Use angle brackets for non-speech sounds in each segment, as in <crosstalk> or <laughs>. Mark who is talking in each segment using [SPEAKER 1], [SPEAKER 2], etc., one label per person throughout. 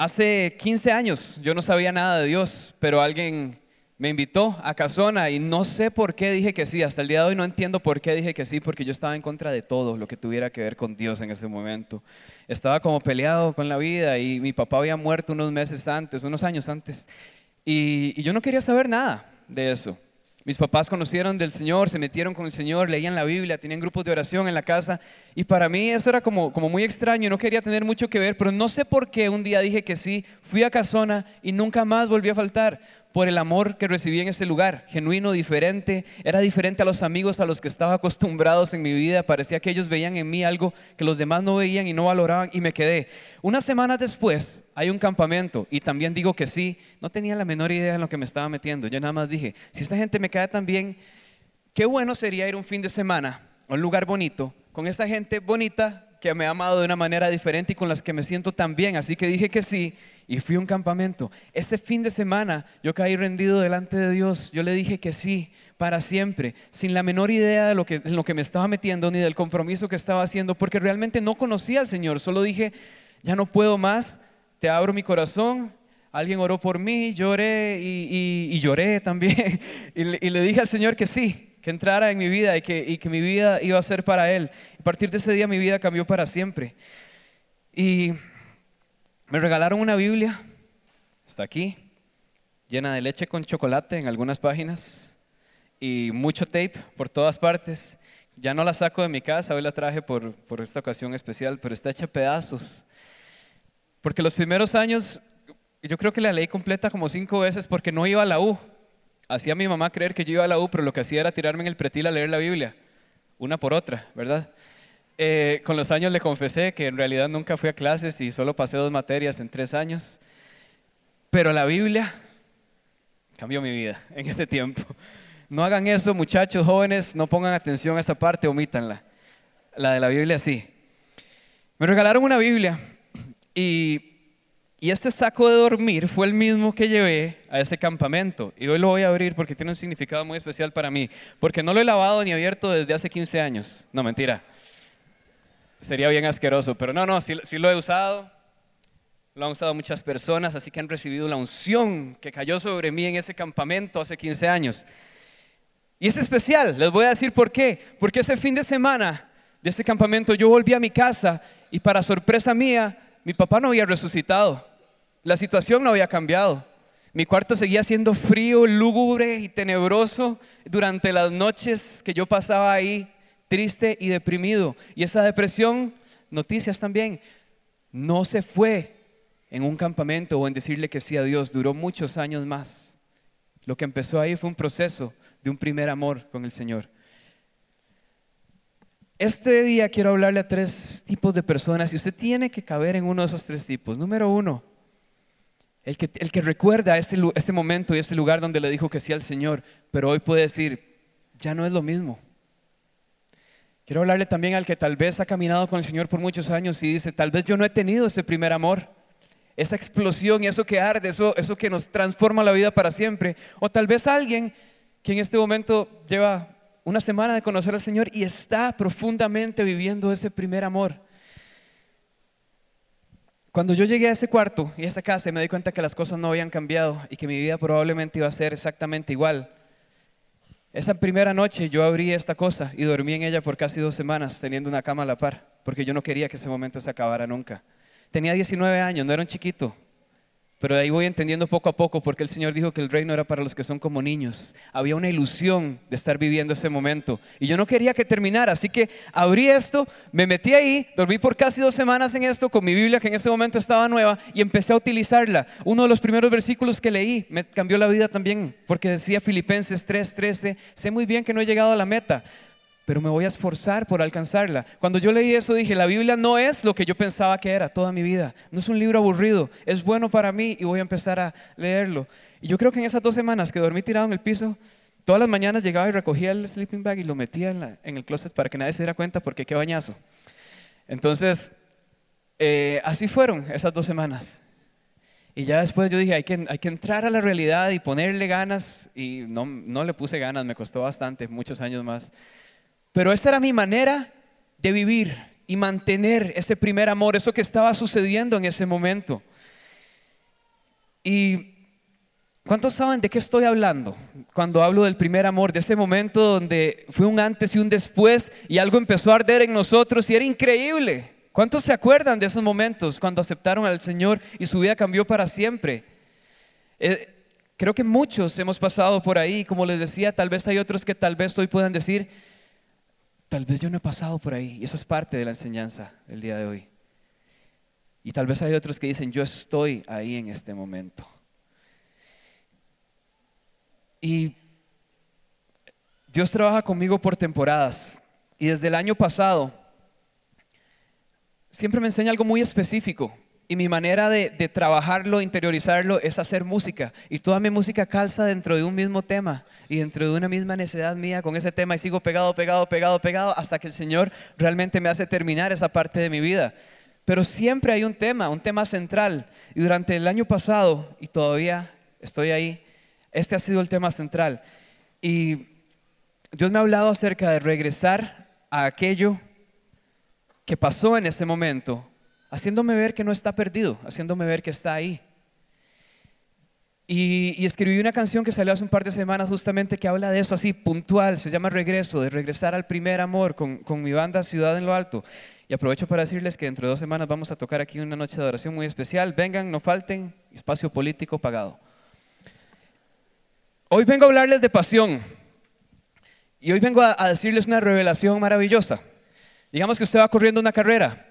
[SPEAKER 1] Hace 15 años yo no sabía nada de Dios, pero alguien me invitó a Casona y no sé por qué dije que sí. Hasta el día de hoy no entiendo por qué dije que sí, porque yo estaba en contra de todo lo que tuviera que ver con Dios en ese momento. Estaba como peleado con la vida y mi papá había muerto unos meses antes, unos años antes. Y, y yo no quería saber nada de eso. Mis papás conocieron del Señor, se metieron con el Señor, leían la Biblia, tenían grupos de oración en la casa. Y para mí eso era como, como muy extraño, no quería tener mucho que ver, pero no sé por qué un día dije que sí, fui a Casona y nunca más volví a faltar por el amor que recibí en ese lugar, genuino, diferente, era diferente a los amigos a los que estaba acostumbrados en mi vida, parecía que ellos veían en mí algo que los demás no veían y no valoraban y me quedé. Unas semanas después hay un campamento y también digo que sí, no tenía la menor idea en lo que me estaba metiendo, yo nada más dije, si esta gente me cae tan bien, qué bueno sería ir un fin de semana a un lugar bonito con esta gente bonita que me ha amado de una manera diferente y con las que me siento tan bien, así que dije que sí y fui a un campamento. Ese fin de semana yo caí rendido delante de Dios. Yo le dije que sí, para siempre, sin la menor idea de lo que, lo que me estaba metiendo ni del compromiso que estaba haciendo, porque realmente no conocía al Señor. Solo dije, ya no puedo más, te abro mi corazón. Alguien oró por mí, lloré y, lloré también. <laughs> y, le, dije al Señor que sí, que entrara en mi vida y que, y que mi vida iba a ser para Él. A partir de ese día mi vida cambió para siempre. Y me regalaron una Biblia, está aquí, llena de leche con chocolate en algunas páginas y mucho tape por todas partes. Ya no la saco de mi casa, hoy la traje por, por esta ocasión especial, pero está hecha pedazos. Porque los primeros años, yo creo que la leí completa como cinco veces porque no iba a la U. Hacía mi mamá creer que yo iba a la U, pero lo que hacía era tirarme en el pretil a leer la Biblia, una por otra, ¿verdad? Eh, con los años le confesé que en realidad nunca fui a clases y solo pasé dos materias en tres años. Pero la Biblia cambió mi vida en ese tiempo. No hagan eso, muchachos jóvenes, no pongan atención a esa parte, omítanla. La de la Biblia sí. Me regalaron una Biblia y, y este saco de dormir fue el mismo que llevé a ese campamento. Y hoy lo voy a abrir porque tiene un significado muy especial para mí. Porque no lo he lavado ni abierto desde hace 15 años. No, mentira sería bien asqueroso, pero no, no, sí, lo he usado, lo han usado muchas personas, así que han recibido la unción que cayó sobre mí en ese campamento hace 15 años. Y es especial, les voy a decir por qué, porque ese fin de semana de ese campamento yo volví a mi casa y para sorpresa mía, mi papá no había resucitado, la situación no había cambiado. Mi cuarto seguía siendo frío, lúgubre y tenebroso durante las noches que yo pasaba ahí triste y deprimido. Y esa depresión, noticias también, no se fue en un campamento o en decirle que sí a Dios, duró muchos años más. Lo que empezó ahí fue un proceso de un primer amor con el Señor. Este día quiero hablarle a tres tipos de personas y usted tiene que caber en uno de esos tres tipos. Número uno, el que, el que recuerda ese, este momento y ese lugar donde le dijo que sí al Señor, pero hoy puede decir, ya no es lo mismo. Quiero hablarle también al que tal vez ha caminado con el Señor por muchos años y dice, tal vez yo no he tenido ese primer amor, esa explosión eso que arde, eso, eso que nos transforma la vida para siempre. O tal vez alguien que en este momento lleva una semana de conocer al Señor y está profundamente viviendo ese primer amor. Cuando yo llegué a ese cuarto y a esa casa me di cuenta que las cosas no habían cambiado y que mi vida probablemente iba a ser exactamente igual. Esa primera noche yo abrí esta cosa y dormí en ella por casi dos semanas teniendo una cama a la par, porque yo no quería que ese momento se acabara nunca. Tenía 19 años, no era un chiquito, pero de ahí voy entendiendo poco a poco porque el Señor dijo que el reino era para los que son como niños. Había una ilusión de estar viviendo ese momento. Y yo no quería que terminara, así que abrí esto, me metí ahí, dormí por casi dos semanas en esto con mi Biblia que en ese momento estaba nueva y empecé a utilizarla. Uno de los primeros versículos que leí me cambió la vida también porque decía Filipenses 3:13, sé muy bien que no he llegado a la meta, pero me voy a esforzar por alcanzarla. Cuando yo leí eso dije, la Biblia no es lo que yo pensaba que era toda mi vida. No es un libro aburrido, es bueno para mí y voy a empezar a leerlo. Y yo creo que en esas dos semanas que dormí tirado en el piso, todas las mañanas llegaba y recogía el sleeping bag y lo metía en, el closet para que nadie se diera cuenta porque qué bañazo. Entonces, eh, así fueron esas dos semanas. Y ya después yo dije, hay que, hay que entrar a la realidad y ponerle ganas. Y no, no le puse ganas, me costó bastante, muchos años más. Pero esa era mi manera de vivir y mantener ese primer amor, eso que estaba sucediendo en ese momento. Y ¿cuántos saben de qué estoy hablando cuando hablo del primer amor, de ese momento donde fue un antes y un después y algo empezó a arder en nosotros y era increíble? ¿Cuántos se acuerdan de esos momentos cuando aceptaron al Señor y su vida cambió para siempre? Eh, creo que muchos hemos pasado por ahí, como les decía, tal vez hay otros que tal vez hoy puedan decir, tal vez yo no he pasado por ahí, y eso es parte de la enseñanza del día de hoy. Y tal vez hay otros que dicen, yo estoy ahí en este momento. Y Dios trabaja conmigo por temporadas. Y desde el año pasado, siempre me enseña algo muy específico. Y mi manera de, trabajarlo, interiorizarlo, es hacer música. Y toda mi música calza dentro de un mismo tema y dentro de una misma necesidad mía con ese tema. Y sigo pegado, pegado, pegado, pegado, hasta que el Señor realmente me hace terminar esa parte de mi vida. Pero siempre hay un tema, un tema central. Y durante el año pasado, y todavía estoy ahí, este ha sido el tema central. Y Dios me ha hablado acerca de regresar a aquello que pasó en ese momento haciéndome ver que no está perdido, haciéndome ver que está ahí. Y, escribí una canción que salió hace un par de semanas justamente que habla de eso así, puntual, se llama Regreso, de regresar al primer amor con, con mi banda Ciudad en lo Alto. Y aprovecho para decirles que dentro de dos semanas vamos a tocar aquí una noche de oración muy especial. Vengan, no falten, espacio político pagado. Hoy vengo a hablarles de pasión. Y hoy vengo a decirles una revelación maravillosa. Digamos que usted va corriendo una carrera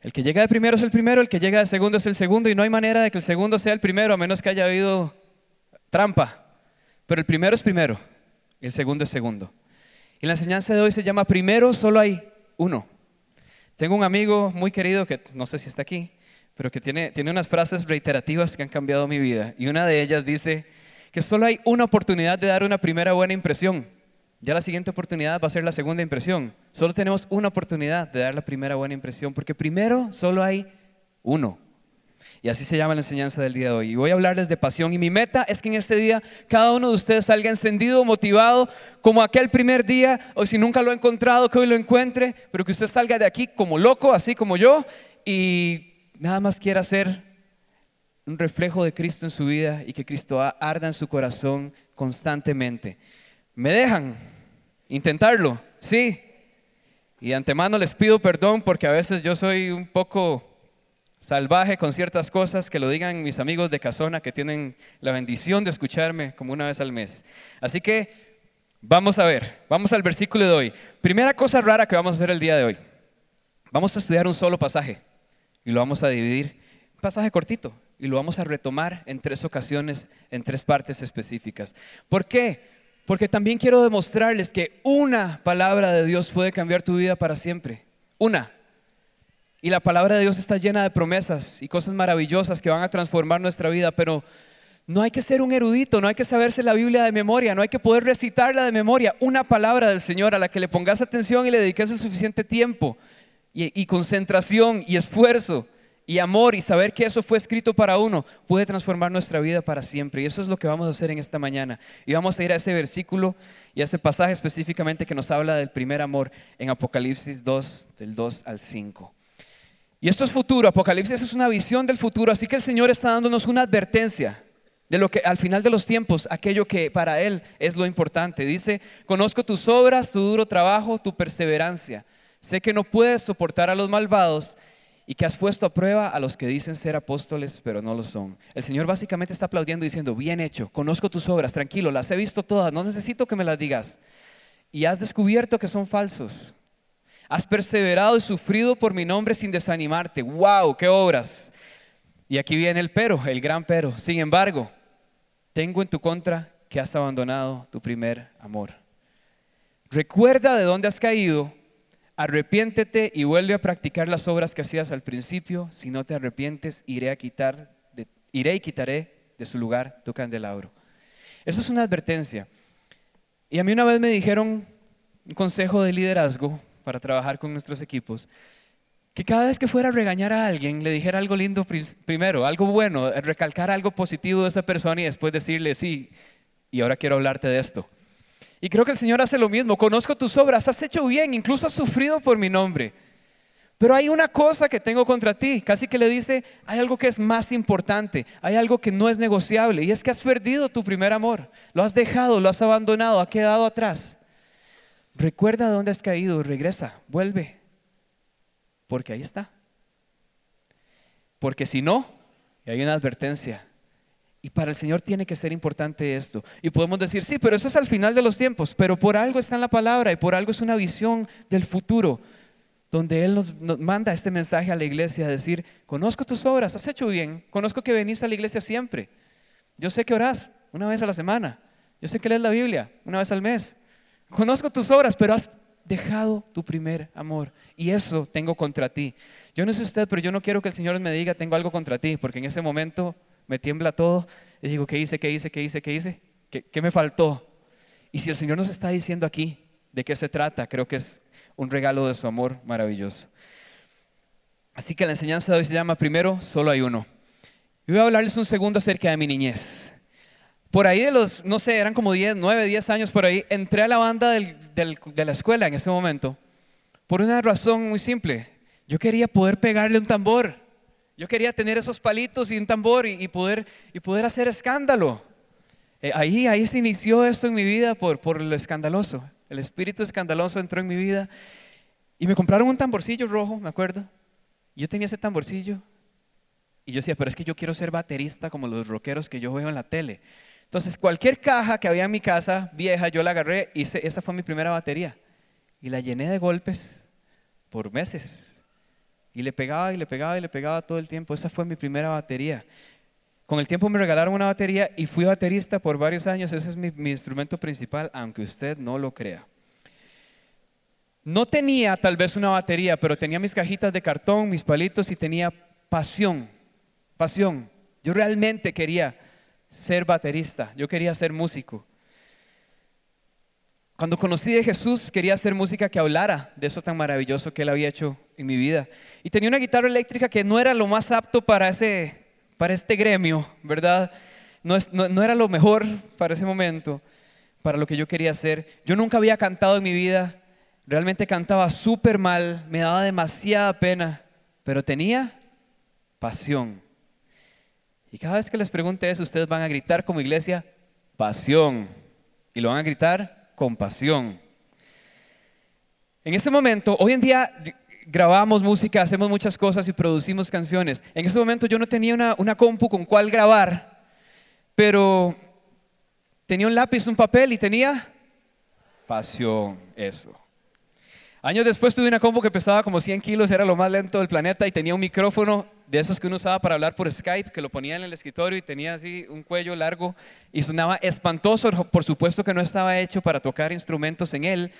[SPEAKER 1] el que llega de primero es el primero, el que llega de segundo es el segundo y no hay manera de que el segundo sea el primero a menos que haya habido trampa. Pero el primero es primero el segundo es segundo. Y la enseñanza de hoy se llama primero solo hay uno. Tengo un amigo muy querido que no sé si está aquí, pero que tiene, tiene unas frases reiterativas que han cambiado mi vida. Y una de ellas dice que solo hay una oportunidad de dar una primera buena impresión. Ya la siguiente oportunidad va a ser la segunda impresión. Solo tenemos una oportunidad de dar la primera buena impresión, porque primero solo hay uno. Y así se llama la enseñanza del día de hoy. Y voy a hablarles de pasión. Y mi meta es que en este día cada uno de ustedes salga encendido, motivado, como aquel primer día, o si nunca lo ha encontrado, que hoy lo encuentre, pero que usted salga de aquí como loco, así como yo, y nada más quiera ser un reflejo de Cristo en su vida y que Cristo arda en su corazón constantemente. ¿Me dejan intentarlo? Sí. Y antemano les pido perdón porque a veces yo soy un poco salvaje con ciertas cosas, que lo digan mis amigos de Casona que tienen la bendición de escucharme como una vez al mes. Así que vamos a ver, vamos al versículo de hoy. Primera cosa rara que vamos a hacer el día de hoy. Vamos a estudiar un solo pasaje y lo vamos a dividir, un pasaje cortito, y lo vamos a retomar en tres ocasiones, en tres partes específicas. ¿Por qué? Porque también quiero demostrarles que una palabra de Dios puede cambiar tu vida para siempre. Una. Y la palabra de Dios está llena de promesas y cosas maravillosas que van a transformar nuestra vida, pero no hay que ser un erudito, no hay que saberse la Biblia de memoria, no hay que poder recitarla de memoria. Una palabra del Señor a la que le pongas atención y le dediques el suficiente tiempo y, y concentración y esfuerzo y amor y saber que eso fue escrito para uno puede transformar nuestra vida para siempre. Y eso es lo que vamos a hacer en esta mañana. Y vamos a ir a ese versículo y a ese pasaje específicamente que nos habla del primer amor en Apocalipsis 2, del 2 al 5. Y esto es futuro, Apocalipsis es una visión del futuro, así que el Señor está dándonos una advertencia de lo que al final de los tiempos, aquello que para Él es lo importante. Dice, conozco tus obras, tu duro trabajo, tu perseverancia. Sé que no puedes soportar a los malvados y que has puesto a prueba a los que dicen ser apóstoles, pero no lo son. El Señor básicamente está aplaudiendo diciendo, bien hecho, conozco tus obras, tranquilo, las he visto todas, no necesito que me las digas. Y has descubierto que son falsos. Has perseverado y sufrido por mi nombre sin desanimarte. ¡Wow! ¡Qué obras! Y aquí viene el pero, el gran pero. Sin embargo, tengo en tu contra que has abandonado tu primer amor. Recuerda de dónde has caído Arrepiéntete y vuelve a practicar las obras que hacías al principio. Si no te arrepientes, iré a quitar, iré y quitaré de su lugar tu candelabro. Eso es una advertencia. Y a mí una vez me dijeron un consejo de liderazgo para trabajar con nuestros equipos, que cada vez que fuera a regañar a alguien, le dijera algo lindo primero, algo bueno, recalcar algo positivo de esa persona y después decirle, sí, y ahora quiero hablarte de esto. Y creo que el Señor hace lo mismo. Conozco tus obras, has hecho bien, incluso has sufrido por mi nombre. Pero hay una cosa que tengo contra ti, casi que le dice, hay algo que es más importante, hay algo que no es negociable, y es que has perdido tu primer amor, lo has dejado, lo has abandonado, ha quedado atrás. Recuerda dónde has caído, regresa, vuelve, porque ahí está. Porque si no, hay una advertencia, y para el Señor tiene que ser importante esto. Y podemos decir, sí, pero eso es al final de los tiempos, pero por algo está en la palabra y por algo es una visión del futuro donde Él nos, manda este mensaje a la iglesia, a decir, conozco tus obras, has hecho bien, conozco que venís a la iglesia siempre, yo sé que orás una vez a la semana, yo sé que lees la Biblia una vez al mes, conozco tus obras, pero has dejado tu primer amor y eso tengo contra ti. Yo no sé usted, pero yo no quiero que el Señor me diga, tengo algo contra ti, porque en ese momento me tiembla todo y digo, ¿qué hice? ¿Qué hice? ¿Qué hice? ¿Qué hice? ¿Qué, me faltó? Y si el Señor nos está diciendo aquí de qué se trata, creo que es un regalo de su amor maravilloso. Así que la enseñanza de hoy se llama Primero, solo hay uno. Y voy a hablarles un segundo acerca de mi niñez. Por ahí de los, no sé, eran como 10, 9, 10 años por ahí, entré a la banda de la escuela en ese momento por una razón muy simple. Yo quería poder pegarle un tambor. Yo quería tener esos palitos y un tambor y, poder, y poder hacer escándalo. Eh, ahí, ahí se inició esto en mi vida por, por lo escandaloso. El espíritu escandaloso entró en mi vida y me compraron un tamborcillo rojo, me acuerdo. Yo tenía ese tamborcillo y yo decía, pero es que yo quiero ser baterista como los rockeros que yo veo en la tele. Entonces, cualquier caja que había en mi casa vieja, yo la agarré y esa fue mi primera batería. Y la llené de golpes por meses. Y le pegaba y le pegaba y le pegaba todo el tiempo. Esa fue mi primera batería. Con el tiempo me regalaron una batería y fui baterista por varios años. Ese es mi, instrumento principal, aunque usted no lo crea. No tenía tal vez una batería, pero tenía mis cajitas de cartón, mis palitos y tenía pasión, pasión. Yo realmente quería ser baterista, yo quería ser músico. Cuando conocí de Jesús, quería hacer música que hablara de eso tan maravilloso que Él había hecho en mi vida. Y tenía una guitarra eléctrica que no era lo más apto para ese para este gremio, ¿verdad? No, no, era lo mejor para ese momento, para lo que yo quería hacer. Yo nunca había cantado en mi vida, realmente cantaba súper mal, me daba demasiada pena, pero tenía pasión. Y cada vez que les pregunte eso, ustedes van a gritar como iglesia, pasión. Y lo van a gritar con pasión. En ese momento, hoy en día grabamos música, hacemos muchas cosas y producimos canciones. En ese momento yo no tenía una, una compu con cuál grabar, pero tenía un lápiz, un papel y tenía pasión, eso. Años después tuve una compu que pesaba como 100 kilos, era lo más lento del planeta y tenía un micrófono de esos que uno usaba para hablar por Skype, que lo ponía en el escritorio y tenía así un cuello largo y sonaba espantoso. Por supuesto que no estaba hecho para tocar instrumentos en él,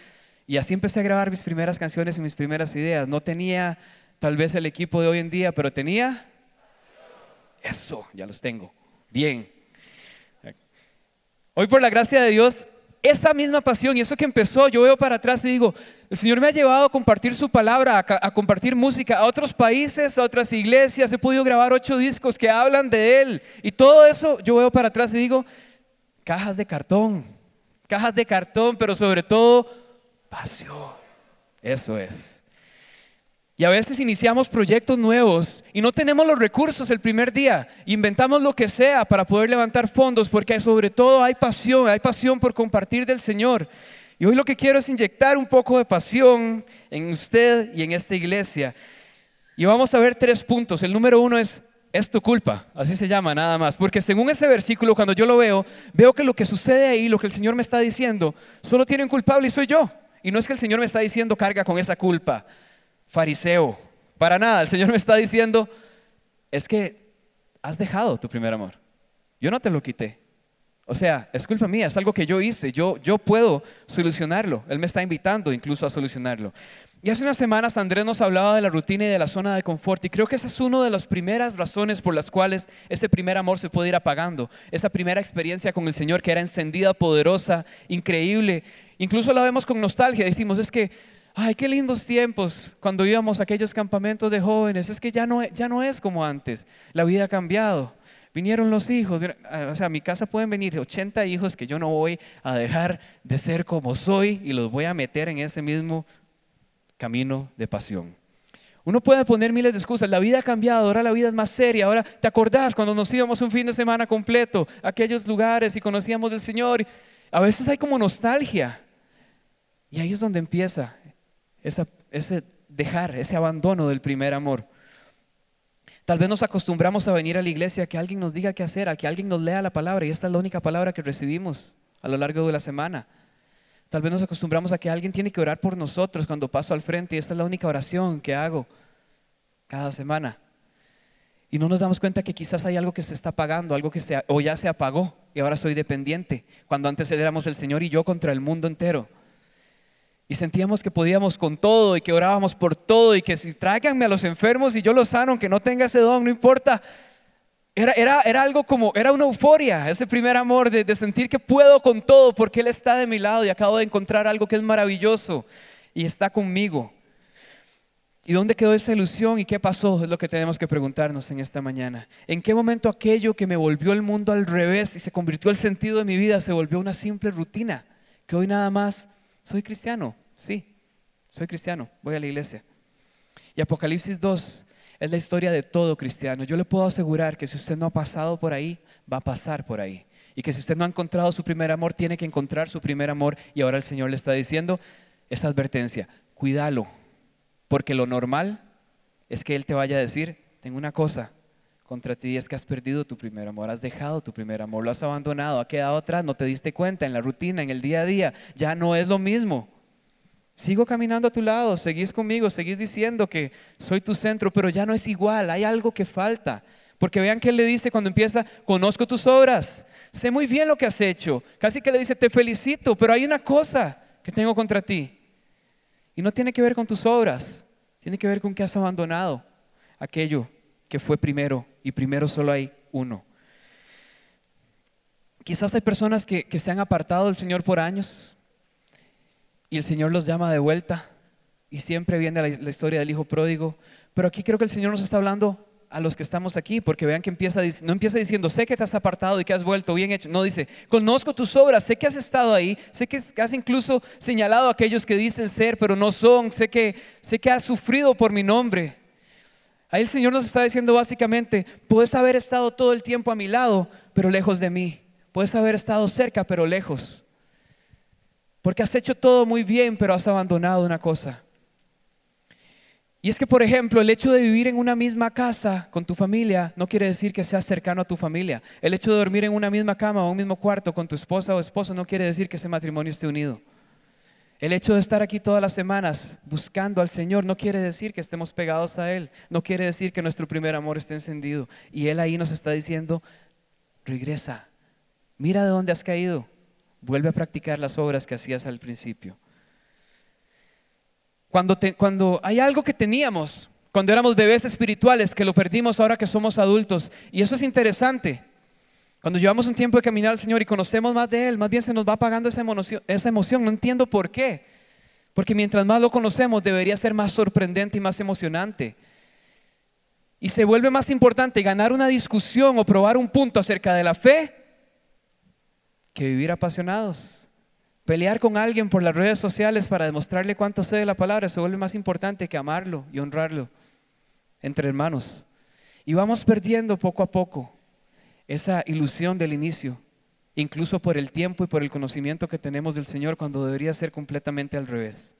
[SPEAKER 1] y así empecé a grabar mis primeras canciones y mis primeras ideas. No tenía tal vez el equipo de hoy en día, pero tenía eso, ya los tengo. Bien. Hoy por la gracia de Dios, esa misma pasión y eso que empezó, yo veo para atrás y digo, el Señor me ha llevado a compartir su palabra, a, compartir música a otros países, a otras iglesias. He podido grabar ocho discos que hablan de Él. Y todo eso yo veo para atrás y digo, cajas de cartón, cajas de cartón, pero sobre todo pasión. Eso es. Y a veces iniciamos proyectos nuevos y no tenemos los recursos el primer día. Inventamos lo que sea para poder levantar fondos porque sobre todo hay pasión, hay pasión por compartir del Señor. Y hoy lo que quiero es inyectar un poco de pasión en usted y en esta iglesia. Y vamos a ver tres puntos. El número uno es, es tu culpa, así se llama nada más. Porque según ese versículo, cuando yo lo veo, veo que lo que sucede ahí, lo que el Señor me está diciendo, solo tiene un culpable y soy yo. Y no es que el Señor me está diciendo carga con esa culpa, fariseo, para nada. El Señor me está diciendo, es que has dejado tu primer amor. Yo no te lo quité. O sea, es culpa mía, es algo que yo hice, yo, yo puedo solucionarlo. Él me está invitando incluso a solucionarlo. Y hace unas semanas Andrés nos hablaba de la rutina y de la zona de confort y creo que esa es una de las primeras razones por las cuales ese primer amor se puede ir apagando. Esa primera experiencia con el Señor que era encendida, poderosa, increíble Incluso la vemos con nostalgia, decimos, es que, ay, qué lindos tiempos cuando íbamos a aquellos campamentos de jóvenes, es que ya no, ya no es como antes, la vida ha cambiado. Vinieron los hijos, o sea, a mi casa pueden venir 80 hijos que yo no voy a dejar de ser como soy y los voy a meter en ese mismo camino de pasión. Uno puede poner miles de excusas. La vida ha cambiado, ahora la vida es más seria. Ahora, ¿te acordás cuando nos íbamos un fin de semana completo a aquellos lugares y conocíamos del Señor? A veces hay como nostalgia. Y ahí es donde empieza ese dejar, ese abandono del primer amor. Tal vez nos acostumbramos a venir a la iglesia a que alguien nos diga qué hacer, a que alguien nos lea la palabra y esta es la única palabra que recibimos a lo largo de la semana. Tal vez nos acostumbramos a que alguien tiene que orar por nosotros cuando paso al frente y esta es la única oración que hago cada semana. Y no nos damos cuenta que quizás hay algo que se está apagando, algo que se, o ya se apagó y ahora soy dependiente, cuando antes éramos el Señor y yo contra el mundo entero. Y sentíamos que podíamos con todo y que orábamos por todo y que si tráiganme a los enfermos y yo los sano, aunque no tenga ese don, no importa. Era, era, era algo como, era una euforia, ese primer amor de, de sentir que puedo con todo porque Él está de mi lado y acabo de encontrar algo que es maravilloso y está conmigo. ¿Y dónde quedó esa ilusión y qué pasó? Es lo que tenemos que preguntarnos en esta mañana. ¿En qué momento aquello que me volvió el mundo al revés y se convirtió el sentido de mi vida se volvió una simple rutina? Que hoy nada más soy cristiano, sí, soy cristiano, voy a la iglesia. Y Apocalipsis 2 es la historia de todo cristiano. Yo le puedo asegurar que si usted no ha pasado por ahí, va a pasar por ahí. Y que si usted no ha encontrado su primer amor, tiene que encontrar su primer amor. Y ahora el Señor le está diciendo esta advertencia, cuídalo, porque lo normal es que Él te vaya a decir, tengo una cosa contra ti, es que has perdido tu primer amor, has dejado tu primer amor, lo has abandonado, ha quedado atrás, no te diste cuenta en la rutina, en el día a día, ya no es lo mismo. Sigo caminando a tu lado, seguís conmigo, seguís diciendo que soy tu centro, pero ya no es igual, hay algo que falta. Porque vean que él le dice cuando empieza, conozco tus obras, sé muy bien lo que has hecho. Casi que le dice, te felicito, pero hay una cosa que tengo contra ti. Y no tiene que ver con tus obras, tiene que ver con que has abandonado aquello que fue primero y primero solo hay uno. Quizás hay personas que, se han apartado del Señor por años y el Señor los llama de vuelta y siempre viene la, la historia del Hijo pródigo, pero aquí creo que el Señor nos está hablando a los que estamos aquí, porque vean que empieza, no empieza diciendo, sé que te has apartado y que has vuelto bien hecho. No dice, conozco tus obras, sé que has estado ahí, sé que has incluso señalado a aquellos que dicen ser, pero no son, sé que, sé que has sufrido por mi nombre. Ahí el Señor nos está diciendo básicamente, puedes haber estado todo el tiempo a mi lado, pero lejos de mí. Puedes haber estado cerca, pero lejos. Porque has hecho todo muy bien, pero has abandonado una cosa. Y es que, por ejemplo, el hecho de vivir en una misma casa con tu familia no quiere decir que seas cercano a tu familia. El hecho de dormir en una misma cama o un mismo cuarto con tu esposa o esposo no quiere decir que ese matrimonio esté unido. El hecho de estar aquí todas las semanas buscando al Señor no quiere decir que estemos pegados a Él, no quiere decir que nuestro primer amor esté encendido. Y Él ahí nos está diciendo, regresa, mira de dónde has caído, vuelve a practicar las obras que hacías al principio. Cuando, cuando hay algo que teníamos, cuando éramos bebés espirituales, que lo perdimos ahora que somos adultos, y eso es interesante. Cuando llevamos un tiempo de caminar al Señor y conocemos más de Él, más bien se nos va apagando esa emoción, esa emoción. No entiendo por qué. Porque mientras más lo conocemos, debería ser más sorprendente y más emocionante. Y se vuelve más importante ganar una discusión o probar un punto acerca de la fe que vivir apasionados. Pelear con alguien por las redes sociales para demostrarle cuánto sé de la palabra se vuelve más importante que amarlo y honrarlo entre hermanos. Y vamos perdiendo poco a poco esa ilusión del inicio, incluso por el tiempo y por el conocimiento que tenemos del Señor cuando debería ser completamente al revés.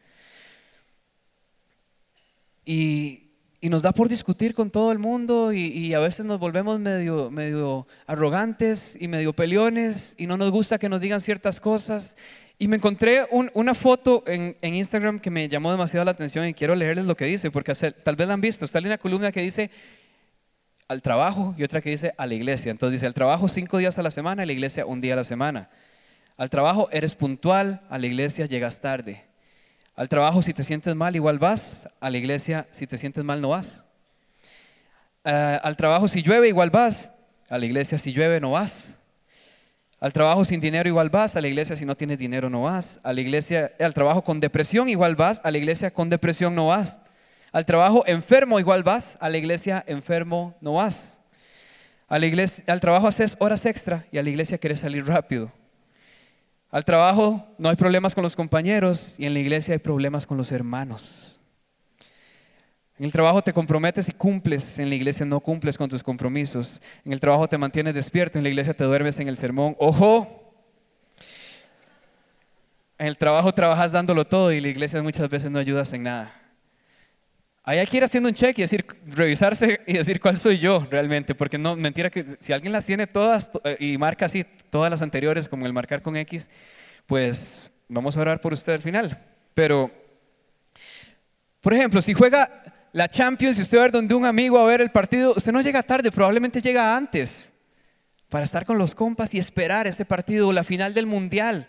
[SPEAKER 1] Y, nos da por discutir con todo el mundo y, a veces nos volvemos medio, medio arrogantes y medio peleones y no nos gusta que nos digan ciertas cosas. Y me encontré una foto en, en, Instagram que me llamó demasiado la atención y quiero leerles lo que dice, porque tal vez la han visto. Está en una columna que dice, al trabajo y otra que dice a la iglesia. Entonces dice, al trabajo cinco días a la semana, a la iglesia un día a la semana. Al trabajo eres puntual, a la iglesia llegas tarde. Al trabajo si te sientes mal igual vas, a la iglesia si te sientes mal no vas. Eh, al trabajo si llueve igual vas, a la iglesia si llueve no vas. Al trabajo sin dinero igual vas, a la iglesia si no tienes dinero no vas. A la iglesia, al trabajo con depresión igual vas, a la iglesia con depresión no vas. Al trabajo enfermo igual vas, a la iglesia enfermo no vas. A la iglesia, al trabajo haces horas extra y a la iglesia quieres salir rápido. Al trabajo no hay problemas con los compañeros y en la iglesia hay problemas con los hermanos. En el trabajo te comprometes y cumples, en la iglesia no cumples con tus compromisos. En el trabajo te mantienes despierto, en la iglesia te duermes en el sermón. ¡Ojo! En el trabajo trabajas dándolo todo y la iglesia muchas veces no ayudas en nada. Ahí hay que ir haciendo un check y decir, revisarse y decir cuál soy yo realmente, porque no, mentira que si alguien las tiene todas eh, y marca así todas las anteriores, como el marcar con X, pues vamos a orar por usted al final. Pero, por ejemplo, si juega la Champions y usted va a ver donde un amigo a ver el partido, usted no llega tarde, probablemente llega antes para estar con los compas y esperar ese partido o la final del Mundial.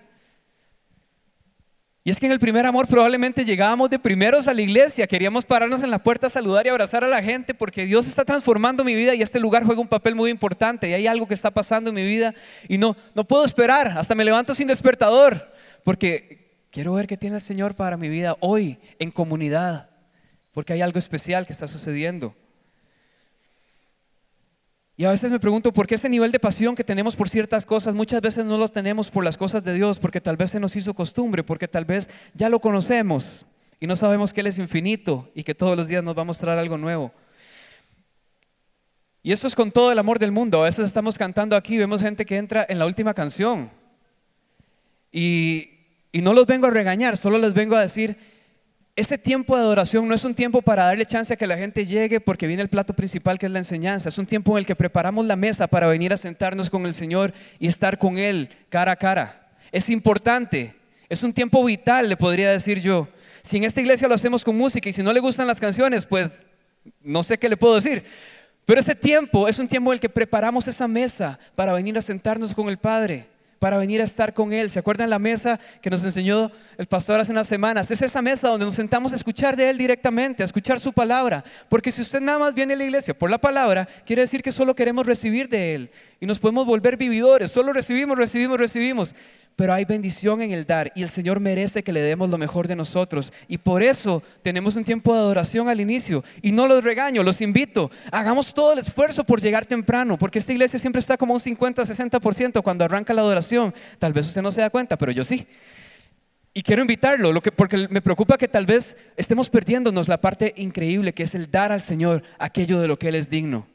[SPEAKER 1] Y es que en el primer amor probablemente llegábamos de primeros a la iglesia, queríamos pararnos en la puerta a saludar y abrazar a la gente porque Dios está transformando mi vida y este lugar juega un papel muy importante y hay algo que está pasando en mi vida y no, no puedo esperar, hasta me levanto sin despertador porque quiero ver qué tiene el Señor para mi vida hoy en comunidad porque hay algo especial que está sucediendo. Y a veces me pregunto por qué ese nivel de pasión que tenemos por ciertas cosas muchas veces no los tenemos por las cosas de Dios, porque tal vez se nos hizo costumbre, porque tal vez ya lo conocemos y no sabemos que Él es infinito y que todos los días nos va a mostrar algo nuevo. Y esto es con todo el amor del mundo. A veces estamos cantando aquí, vemos gente que entra en la última canción. Y, y no los vengo a regañar, solo les vengo a decir, ese tiempo de adoración no es un tiempo para darle chance a que la gente llegue porque viene el plato principal que es la enseñanza. Es un tiempo en el que preparamos la mesa para venir a sentarnos con el Señor y estar con Él cara a cara. Es importante, es un tiempo vital, le podría decir yo. Si en esta iglesia lo hacemos con música y si no le gustan las canciones, pues no sé qué le puedo decir. Pero ese tiempo es un tiempo en el que preparamos esa mesa para venir a sentarnos con el Padre para venir a estar con Él. ¿Se acuerdan la mesa que nos enseñó el pastor hace unas semanas? Es esa mesa donde nos sentamos a escuchar de Él directamente, a escuchar su palabra. Porque si usted nada más viene a la iglesia por la palabra, quiere decir que solo queremos recibir de Él. Y nos podemos volver vividores. Solo recibimos, recibimos, recibimos pero hay bendición en el dar y el Señor merece que le demos lo mejor de nosotros. Y por eso tenemos un tiempo de adoración al inicio. Y no los regaño, los invito. Hagamos todo el esfuerzo por llegar temprano, porque esta iglesia siempre está como un 50-60% cuando arranca la adoración. Tal vez usted no se da cuenta, pero yo sí. Y quiero invitarlo, lo que, porque me preocupa que tal vez estemos perdiéndonos la parte increíble que es el dar al Señor aquello de lo que Él es digno.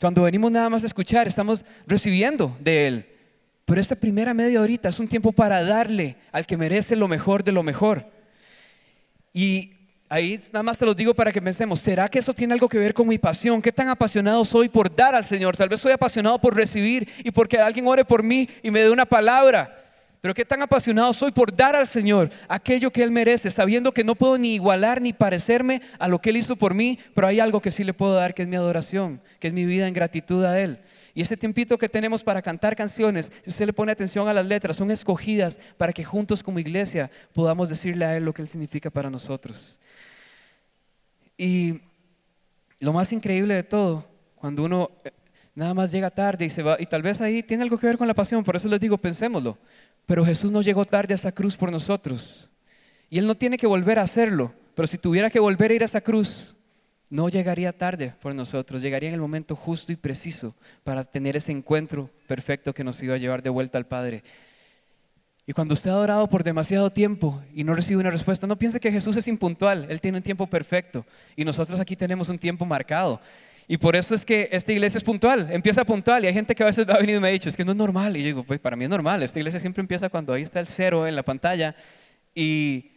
[SPEAKER 1] Cuando venimos nada más a escuchar, estamos recibiendo de Él. Pero esta primera media horita es un tiempo para darle al que merece lo mejor de lo mejor. Y ahí nada más te lo digo para que pensemos, ¿será que eso tiene algo que ver con mi pasión? ¿Qué tan apasionado soy por dar al Señor? Tal vez soy apasionado por recibir y porque alguien ore por mí y me dé una palabra. Pero qué tan apasionado soy por dar al Señor aquello que Él merece, sabiendo que no puedo ni igualar ni parecerme a lo que Él hizo por mí, pero hay algo que sí le puedo dar, que es mi adoración, que es mi vida en gratitud a Él. Y ese tiempito que tenemos para cantar canciones, si usted le pone atención a las letras, son escogidas para que juntos como iglesia podamos decirle a Él lo que Él significa para nosotros. Y lo más increíble de todo, cuando uno eh, nada más llega tarde y se va, y tal vez ahí tiene algo que ver con la pasión, por eso les digo, pensémoslo. Pero Jesús no llegó tarde a esa cruz por nosotros. Y Él no tiene que volver a hacerlo, pero si tuviera que volver a ir a esa cruz, no llegaría tarde por nosotros, llegaría en el momento justo y preciso para tener ese encuentro perfecto que nos iba a llevar de vuelta al Padre. Y cuando usted ha orado por demasiado tiempo y no recibe una respuesta, no piense que Jesús es impuntual, Él tiene un tiempo perfecto y nosotros aquí tenemos un tiempo marcado. Y por eso es que esta iglesia es puntual, empieza puntual. Y hay gente que a veces ha venido y me ha dicho, es que no es normal. Y yo digo, pues para mí es normal, esta iglesia siempre empieza cuando ahí está el cero en la pantalla. Y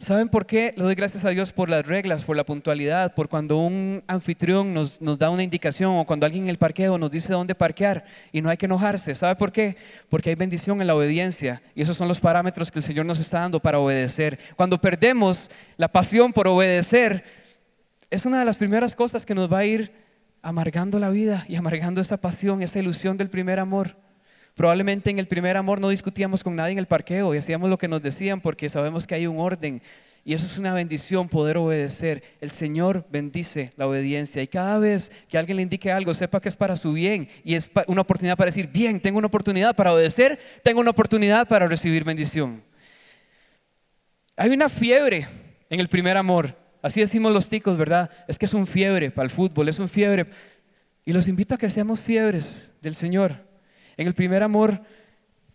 [SPEAKER 1] ¿Saben por qué? Le doy gracias a Dios por las reglas, por la puntualidad, por cuando un anfitrión nos, da una indicación o cuando alguien en el parqueo nos dice dónde parquear y no hay que enojarse. ¿Sabe por qué? Porque hay bendición en la obediencia y esos son los parámetros que el Señor nos está dando para obedecer. Cuando perdemos la pasión por obedecer, es una de las primeras cosas que nos va a ir amargando la vida y amargando esa pasión, esa ilusión del primer amor. Probablemente en el primer amor no discutíamos con nadie en el parqueo y hacíamos lo que nos decían porque sabemos que hay un orden. Y eso es una bendición poder obedecer. El Señor bendice la obediencia. Y cada vez que alguien le indique algo, sepa que es para su bien. Y es una oportunidad para decir, bien, tengo una oportunidad para obedecer, tengo una oportunidad para recibir bendición. Hay una fiebre en el primer amor. Así decimos los ticos, ¿verdad? Es que es un fiebre para el fútbol, es un fiebre. Y los invito a que seamos fiebres del Señor. En el primer amor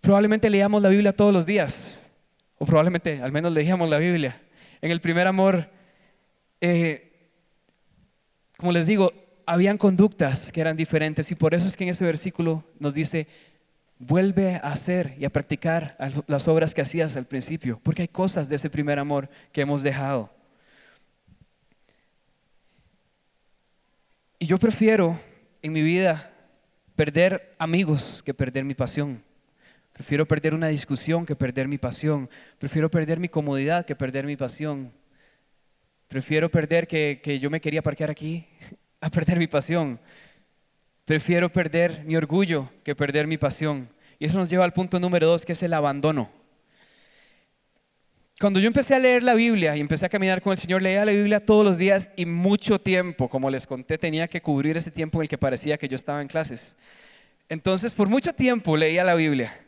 [SPEAKER 1] probablemente leíamos la Biblia todos los días, o probablemente al menos leíamos la Biblia. En el primer amor, eh, como les digo, habían conductas que eran diferentes y por eso es que en ese versículo nos dice, vuelve a hacer y a practicar las obras que hacías al principio, porque hay cosas de ese primer amor que hemos dejado. Y yo prefiero en mi vida perder amigos que perder mi pasión. Prefiero perder una discusión que perder mi pasión. Prefiero perder mi comodidad que perder mi pasión. Prefiero perder que, que yo me quería parquear aquí <laughs> a perder mi pasión. Prefiero perder mi orgullo que perder mi pasión. Y eso nos lleva al punto número dos, que es el abandono. Cuando yo empecé a leer la Biblia y empecé a caminar con el Señor, leía la Biblia todos los días y mucho tiempo, como les conté, tenía que cubrir ese tiempo en el que parecía que yo estaba en clases. Entonces, por mucho tiempo leía la Biblia.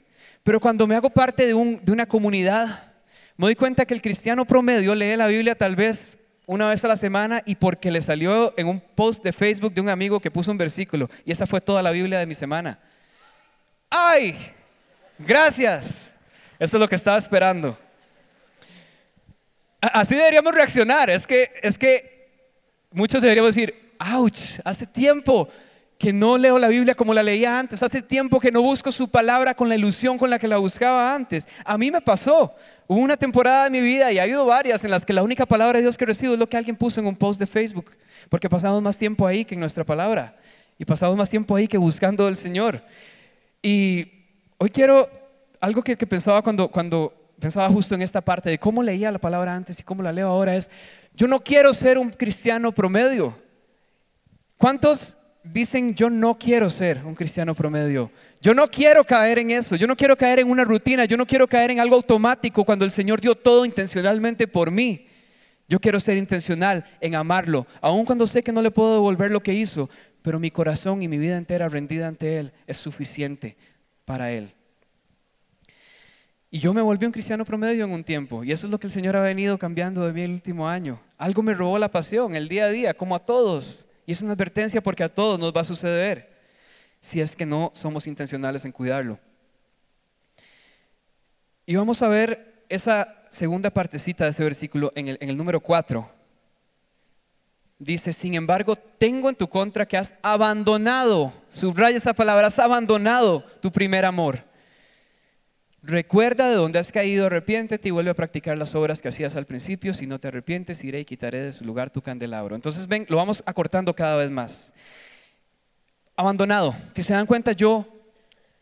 [SPEAKER 1] Pero cuando me hago parte de, de una comunidad, me doy cuenta que el cristiano promedio lee la Biblia tal vez una vez a la semana y porque le salió en un post de Facebook de un amigo que puso un versículo y esa fue toda la Biblia de mi semana. ¡Ay! Gracias. Eso es lo que estaba esperando. Así deberíamos reaccionar. Es que, es que muchos deberíamos decir, ¡ouch! Hace tiempo que no leo la Biblia como la leía antes. Hace tiempo que no busco su palabra con la ilusión con la que la buscaba antes. A mí me pasó. Una temporada de mi vida y ha habido varias en las que la única palabra de Dios que recibo es lo que alguien puso en un post de Facebook, porque pasamos más tiempo ahí que en nuestra palabra y pasamos más tiempo ahí que buscando al Señor. Y hoy quiero algo que, pensaba cuando, cuando pensaba justo en esta parte de cómo leía la palabra antes y cómo la leo ahora es, yo no quiero ser un cristiano promedio. ¿Cuántos dicen yo no quiero ser un cristiano promedio? Yo no quiero caer en eso, yo no quiero caer en una rutina, yo no quiero caer en algo automático cuando el Señor dio todo intencionalmente por mí. Yo quiero ser intencional en amarlo, aun cuando sé que no le puedo devolver lo que hizo, pero mi corazón y mi vida entera rendida ante Él es suficiente para Él. Y yo me volví un cristiano promedio en un tiempo, y eso es lo que el Señor ha venido cambiando de mí el último año. Algo me robó la pasión, el día a día, como a todos, y es una advertencia porque a todos nos va a suceder si es que no somos intencionales en cuidarlo. Y vamos a ver esa segunda partecita de ese versículo en el, número 4. Dice, sin embargo, tengo en tu contra que has abandonado, subraya esa palabra, has abandonado tu primer amor. Recuerda de dónde has caído, arrepiéntete y vuelve a practicar las obras que hacías al principio. Si no te arrepientes, iré y quitaré de su lugar tu candelabro. Entonces, ven, lo vamos acortando cada vez más abandonado. Si se dan cuenta, yo,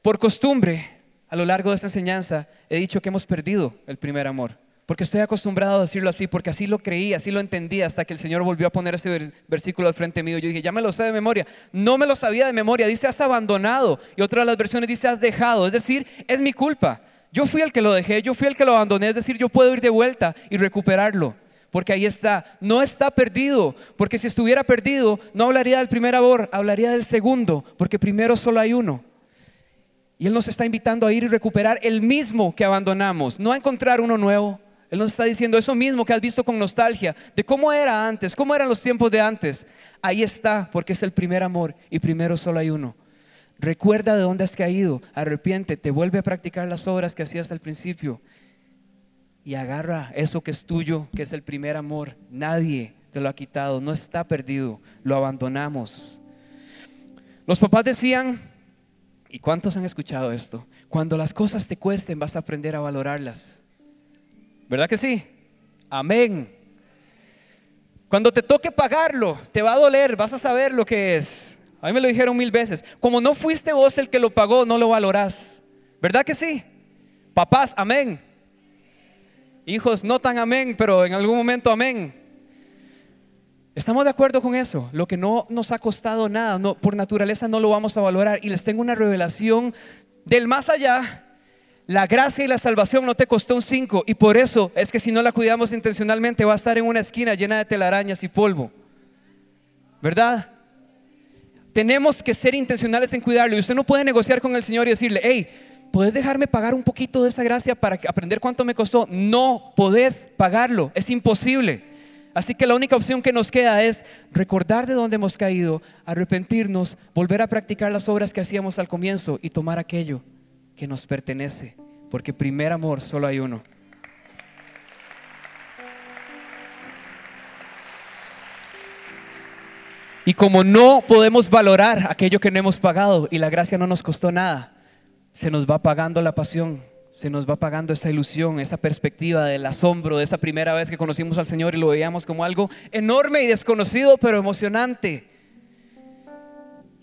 [SPEAKER 1] por costumbre, a lo largo de esta enseñanza, he dicho que hemos perdido el primer amor. Porque estoy acostumbrado a decirlo así, porque así lo creí, así lo entendí, hasta que el Señor volvió a poner ese versículo al frente mío. Yo dije, ya me lo sé de memoria. No me lo sabía de memoria. Dice, has abandonado. Y otra de las versiones dice, has dejado. Es decir, es mi culpa. Yo fui el que lo dejé, yo fui el que lo abandoné. Es decir, yo puedo ir de vuelta y recuperarlo porque ahí está. No está perdido, porque si estuviera perdido, no hablaría del primer amor, hablaría del segundo, porque primero solo hay uno. Y Él nos está invitando a ir y recuperar el mismo que abandonamos, no a encontrar uno nuevo. Él nos está diciendo eso mismo que has visto con nostalgia, de cómo era antes, cómo eran los tiempos de antes. Ahí está, porque es el primer amor y primero solo hay uno. Recuerda de dónde has caído, arrepiéntete, vuelve a practicar las obras que hacías al principio y agarra eso que es tuyo, que es el primer amor. Nadie te lo ha quitado, no está perdido, lo abandonamos. Los papás decían, ¿y cuántos han escuchado esto? Cuando las cosas te cuesten vas a aprender a valorarlas. ¿Verdad que sí? Amén. Cuando te toque pagarlo, te va a doler, vas a saber lo que es. A mí me lo dijeron mil veces. Como no fuiste vos el que lo pagó, no lo valorás. ¿Verdad que sí? Papás, amén. Hijos, no tan amén, pero en algún momento amén. ¿Estamos de acuerdo con eso? Lo que no nos ha costado nada, no, por naturaleza no lo vamos a valorar. Y les tengo una revelación del más allá. La gracia y la salvación no te costó un cinco y por eso es que si no la cuidamos intencionalmente va a estar en una esquina llena de telarañas y polvo. ¿Verdad? Tenemos que ser intencionales en cuidarlo y usted no puede negociar con el Señor y decirle, hey, ¿Puedes dejarme pagar un poquito de esa gracia para aprender cuánto me costó? No podés pagarlo, es imposible. Así que la única opción que nos queda es recordar de dónde hemos caído, arrepentirnos, volver a practicar las obras que hacíamos al comienzo y tomar aquello que nos pertenece. Porque primer amor solo hay uno. Y como no podemos valorar aquello que no hemos pagado y la gracia no nos costó nada, se nos va pagando la pasión, se nos va pagando esa ilusión, esa perspectiva del asombro de esa primera vez que conocimos al Señor y lo veíamos como algo enorme y desconocido, pero emocionante.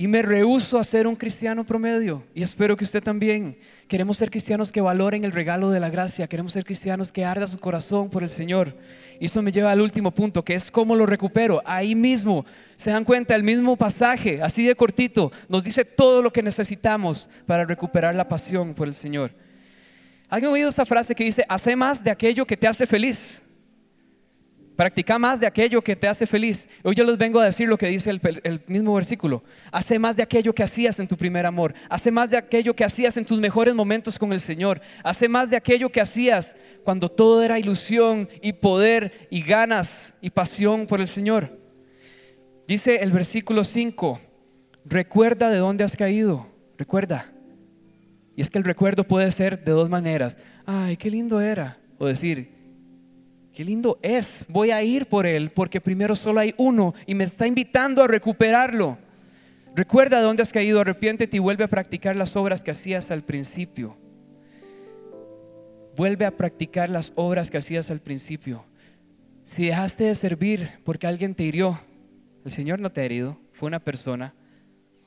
[SPEAKER 1] Y me rehuso a ser un cristiano promedio y espero que usted también. Queremos ser cristianos que valoren el regalo de la gracia, queremos ser cristianos que arda su corazón por el Señor. Y eso me lleva al último punto, que es cómo lo recupero. Ahí mismo, se dan cuenta, el mismo pasaje, así de cortito, nos dice todo lo que necesitamos para recuperar la pasión por el Señor. ¿Han oído esta frase que dice, hace más de aquello que te hace feliz? Practica más de aquello que te hace feliz. Hoy yo les vengo a decir lo que dice el, mismo versículo. Hace más de aquello que hacías en tu primer amor. Hace más de aquello que hacías en tus mejores momentos con el Señor. Hace más de aquello que hacías cuando todo era ilusión y poder y ganas y pasión por el Señor. Dice el versículo 5, recuerda de dónde has caído. Recuerda. Y es que el recuerdo puede ser de dos maneras. Ay, qué lindo era. O decir, Qué lindo es, voy a ir por él porque primero solo hay uno y me está invitando a recuperarlo. Recuerda de dónde has caído, arrepiéntete y vuelve a practicar las obras que hacías al principio. Vuelve a practicar las obras que hacías al principio. Si dejaste de servir porque alguien te hirió, el Señor no te ha herido, fue una persona.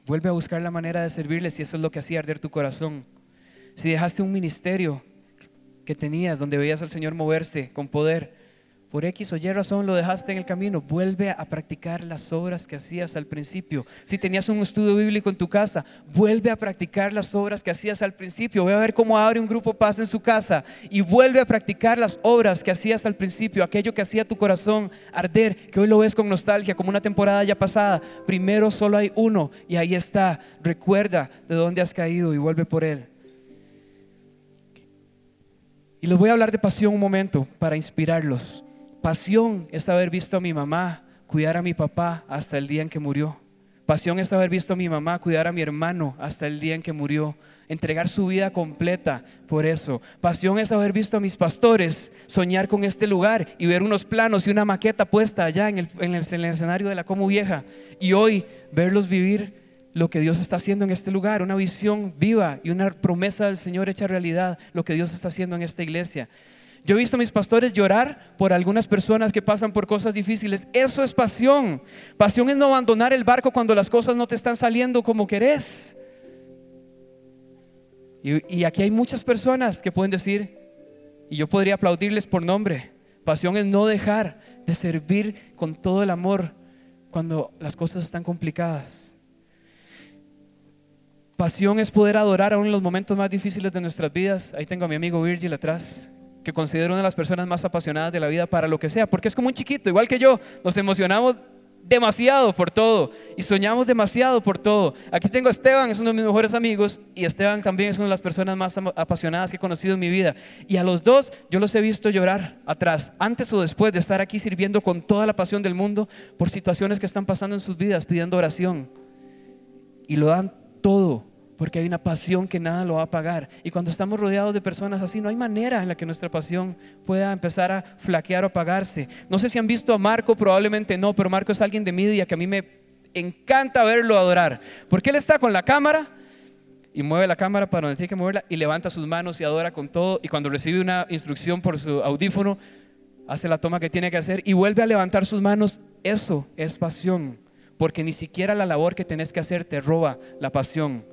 [SPEAKER 1] Vuelve a buscar la manera de servirle si eso es lo que hacía arder tu corazón. Si dejaste un ministerio que tenías, donde veías al Señor moverse con poder, por X o Y razón lo dejaste en el camino, vuelve a practicar las obras que hacías al principio. Si tenías un estudio bíblico en tu casa, vuelve a practicar las obras que hacías al principio. Ve a ver cómo abre un grupo paz en su casa y vuelve a practicar las obras que hacías al principio, aquello que hacía tu corazón arder, que hoy lo ves con nostalgia, como una temporada ya pasada. Primero solo hay uno y ahí está. Recuerda de dónde has caído y vuelve por él. Y les voy a hablar de pasión un momento para inspirarlos. Pasión es haber visto a mi mamá cuidar a mi papá hasta el día en que murió. Pasión es haber visto a mi mamá cuidar a mi hermano hasta el día en que murió. Entregar su vida completa por eso. Pasión es haber visto a mis pastores soñar con este lugar y ver unos planos y una maqueta puesta allá en el, en el escenario de la Como Vieja. Y hoy verlos vivir lo que Dios está haciendo en este lugar, una visión viva y una promesa del Señor hecha realidad, lo que Dios está haciendo en esta iglesia. Yo he visto a mis pastores llorar por algunas personas que pasan por cosas difíciles. Eso es pasión. Pasión es no abandonar el barco cuando las cosas no te están saliendo como querés. Y, y aquí hay muchas personas que pueden decir, y yo podría aplaudirles por nombre, pasión es no dejar de servir con todo el amor cuando las cosas están complicadas. Pasión es poder adorar aún en los momentos más difíciles de nuestras vidas. Ahí tengo a mi amigo Virgil atrás, que considero una de las personas más apasionadas de la vida para lo que sea, porque es como un chiquito, igual que yo. Nos emocionamos demasiado por todo y soñamos demasiado por todo. Aquí tengo a Esteban, es uno de mis mejores amigos, y Esteban también es una de las personas más apasionadas que he conocido en mi vida. Y a los dos yo los he visto llorar atrás, antes o después de estar aquí sirviendo con toda la pasión del mundo por situaciones que están pasando en sus vidas, pidiendo oración. Y lo dan todo, porque hay una pasión que nada lo va a pagar. Y cuando estamos rodeados de personas así, no hay manera en la que nuestra pasión pueda empezar a flaquear o apagarse. No sé si han visto a Marco, probablemente no, pero Marco es alguien de media que a mí me encanta verlo adorar, porque él está con la cámara y mueve la cámara para donde tiene que moverla y levanta sus manos y adora con todo y cuando recibe una instrucción por su audífono hace la toma que tiene que hacer y vuelve a levantar sus manos. Eso es pasión porque ni siquiera la labor que tenés que hacer te roba la pasión.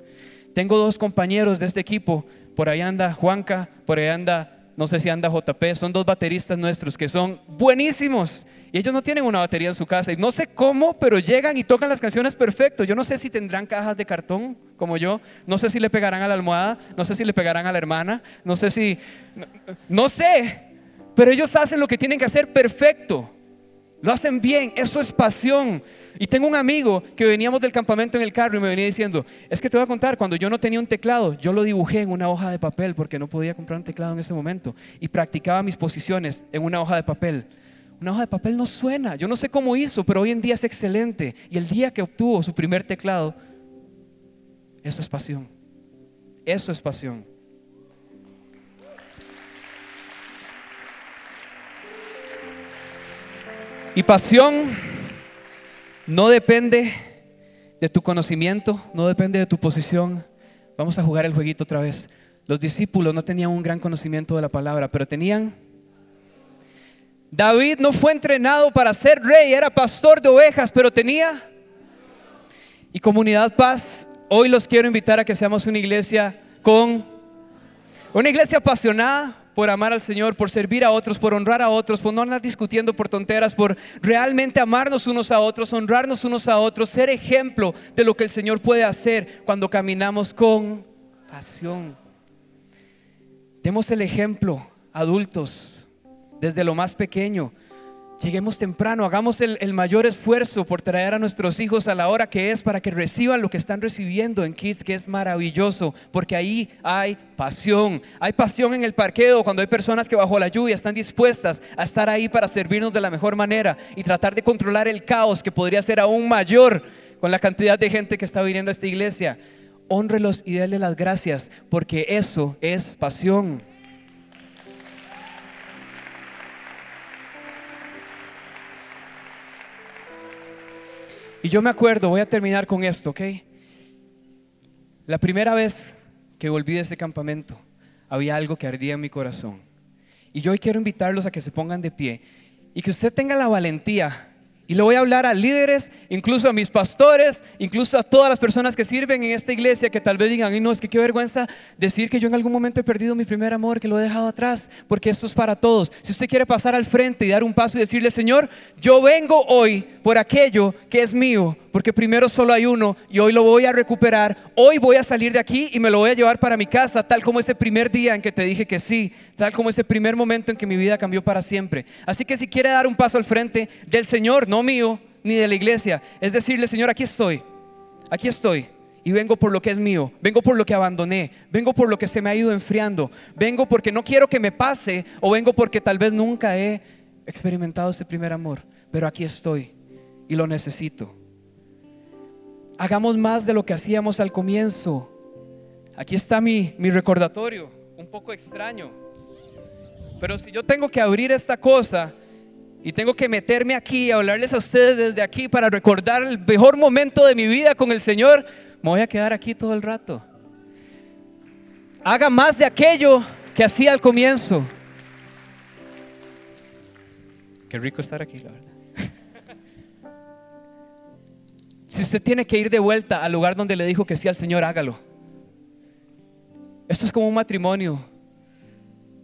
[SPEAKER 1] Tengo dos compañeros de este equipo, por ahí anda Juanca, por ahí anda, no sé si anda JP, son dos bateristas nuestros que son buenísimos. Y ellos no tienen una batería en su casa. Y no sé cómo, pero llegan y tocan las canciones perfecto. Yo no sé si tendrán cajas de cartón como yo. No sé si le pegarán a la almohada. No sé si le pegarán a la hermana. No sé si... No, sé. Pero ellos hacen lo que tienen que hacer perfecto. Lo hacen bien. Eso es pasión. Y tengo un amigo que veníamos del campamento en el carro y me venía diciendo, es que te voy a contar, cuando yo no tenía un teclado, yo lo dibujé en una hoja de papel porque no podía comprar un teclado en ese momento y practicaba mis posiciones en una hoja de papel. Una hoja de papel no suena, yo no sé cómo hizo, pero hoy en día es excelente. Y el día que obtuvo su primer teclado, eso es pasión. Eso es pasión. Y pasión No depende de tu conocimiento, no depende de tu posición. Vamos a jugar el jueguito otra vez. Los discípulos no tenían un gran conocimiento de la palabra, pero tenían... David no fue entrenado para ser rey, era pastor de ovejas, pero tenía... Y comunidad paz, hoy los quiero invitar a que seamos una iglesia con... Una iglesia apasionada, por amar al Señor, por servir a otros, por honrar a otros, por no andar discutiendo por tonteras, por realmente amarnos unos a otros, honrarnos unos a otros, ser ejemplo de lo que el Señor puede hacer cuando caminamos con pasión. Demos el ejemplo, adultos, desde lo más pequeño. Lleguemos temprano, hagamos el, mayor esfuerzo por traer a nuestros hijos a la hora que es para que reciban lo que están recibiendo en Kids, que es maravilloso, porque ahí hay pasión. Hay pasión en el parqueo cuando hay personas que bajo la lluvia están dispuestas a estar ahí para servirnos de la mejor manera y tratar de controlar el caos que podría ser aún mayor con la cantidad de gente que está viniendo a esta iglesia. Honrelos y denle las gracias, porque eso es pasión. Y yo me acuerdo, voy a terminar con esto, ¿ok? La primera vez que volví de ese campamento, había algo que ardía en mi corazón. Y yo hoy quiero invitarlos a que se pongan de pie y que usted tenga la valentía y le voy a hablar a líderes, incluso a mis pastores, incluso a todas las personas que sirven en esta iglesia que tal vez digan, y no, es que qué vergüenza decir que yo en algún momento he perdido mi primer amor, que lo he dejado atrás, porque esto es para todos. Si usted quiere pasar al frente y dar un paso y decirle, Señor, yo vengo hoy por aquello que es mío, porque primero solo hay uno y hoy lo voy a recuperar, hoy voy a salir de aquí y me lo voy a llevar para mi casa, tal como ese primer día en que te dije que sí, tal como ese primer momento en que mi vida cambió para siempre. Así que si quiere dar un paso al frente del Señor, no mío, ni de la iglesia, es decirle, Señor, aquí estoy, aquí estoy. Y vengo por lo que es mío, vengo por lo que abandoné, vengo por lo que se me ha ido enfriando, vengo porque no quiero que me pase o vengo porque tal vez nunca he experimentado ese primer amor, pero aquí estoy y lo necesito. Hagamos más de lo que hacíamos al comienzo. Aquí está mi, mi recordatorio, un poco extraño. Pero si yo tengo que abrir esta cosa y tengo que meterme aquí y hablarles a ustedes desde aquí para recordar el mejor momento de mi vida con el Señor, me voy a quedar aquí todo el rato. Haga más de aquello que hacía al comienzo. Qué rico estar aquí, la verdad. Si usted tiene que ir de vuelta al lugar donde le dijo que sí al Señor, hágalo. Esto es como un matrimonio.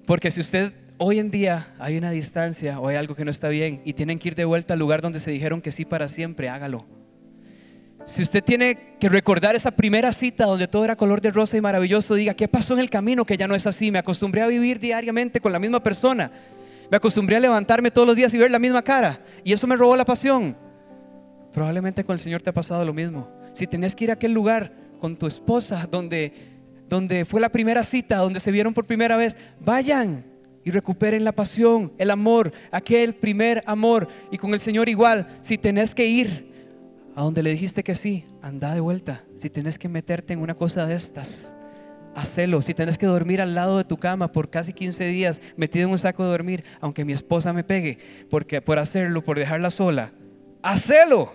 [SPEAKER 1] Porque si usted hoy en día hay una distancia o hay algo que no está bien y tienen que ir de vuelta al lugar donde se dijeron que sí para siempre, hágalo. Si usted tiene que recordar esa primera cita donde todo era color de rosa y maravilloso, diga, ¿qué pasó en el camino que ya no es así? Me acostumbré a vivir diariamente con la misma persona. Me acostumbré a levantarme todos los días y ver la misma cara. Y eso me robó la pasión. Probablemente con el Señor te ha pasado lo mismo. Si tenés que ir a aquel lugar con tu esposa donde, donde fue la primera cita, donde se vieron por primera vez, vayan y recuperen la pasión, el amor, aquel primer amor. Y con el Señor igual, si tenés que ir a donde le dijiste que sí, anda de vuelta. Si tenés que meterte en una cosa de estas, hacelo. Si tenés que dormir al lado de tu cama por casi 15 días, metido en un saco de dormir, aunque mi esposa me pegue, porque por hacerlo, por dejarla sola, hacelo.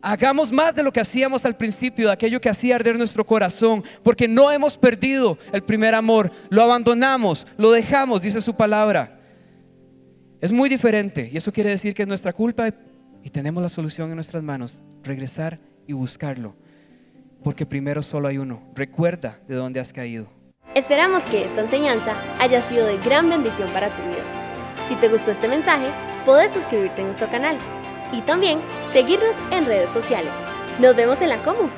[SPEAKER 1] Hagamos más de lo que hacíamos al principio, de aquello que hacía arder nuestro corazón, porque no hemos perdido el primer amor, lo abandonamos, lo dejamos, dice su palabra. Es muy diferente y eso quiere decir que es nuestra culpa y tenemos la solución en nuestras manos, regresar y buscarlo, porque primero solo hay uno. Recuerda de dónde has caído.
[SPEAKER 2] Esperamos que esta enseñanza haya sido de gran bendición para tu vida. Si te gustó este mensaje, puedes suscribirte a nuestro canal y también seguirnos en redes sociales. Nos vemos en la Comu.